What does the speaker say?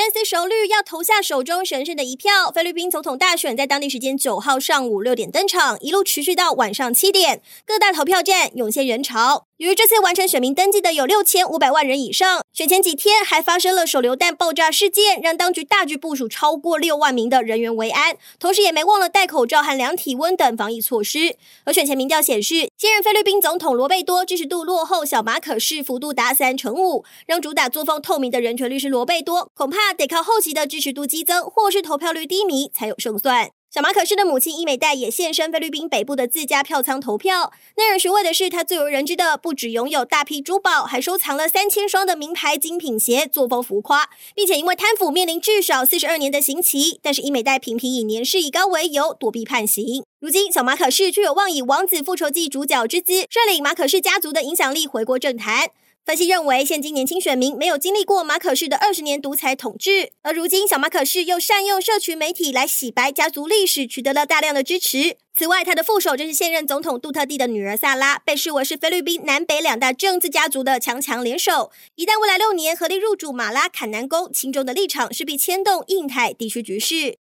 深思熟虑，要投下手中神圣的一票。菲律宾总统大选在当地时间九号上午六点登场，一路持续到晚上七点，各大投票站涌现人潮。由于这次完成选民登记的有六千五百万人以上，选前几天还发生了手榴弹爆炸事件，让当局大举部署超过六万名的人员维安，同时也没忘了戴口罩和量体温等防疫措施。而选前民调显示，现任菲律宾总统罗贝多支持度落后小马可仕幅度达三成五，让主打作风透明的人权律师罗贝多恐怕得靠后期的支持度激增，或是投票率低迷才有胜算。小马可仕的母亲伊美黛也现身菲律宾北部的自家票仓投票。耐人寻味的是，她最为人知的不只拥有大批珠宝，还收藏了三千双的名牌精品鞋，作风浮夸，并且因为贪腐面临至少四十二年的刑期。但是伊美黛频频以年事已高为由躲避判刑。如今，小马可仕却有望以《王子复仇记》主角之姿，率领马可仕家族的影响力回国政坛。分析认为，现今年轻选民没有经历过马可仕的二十年独裁统治，而如今小马可仕又善用社群媒体来洗白家族历史，取得了大量的支持。此外，他的副手正是现任总统杜特蒂的女儿萨拉，被视为是菲律宾南北两大政治家族的强强联手。一旦未来六年合力入主马拉坎南宫，亲中的立场势必牵动印太地区局势。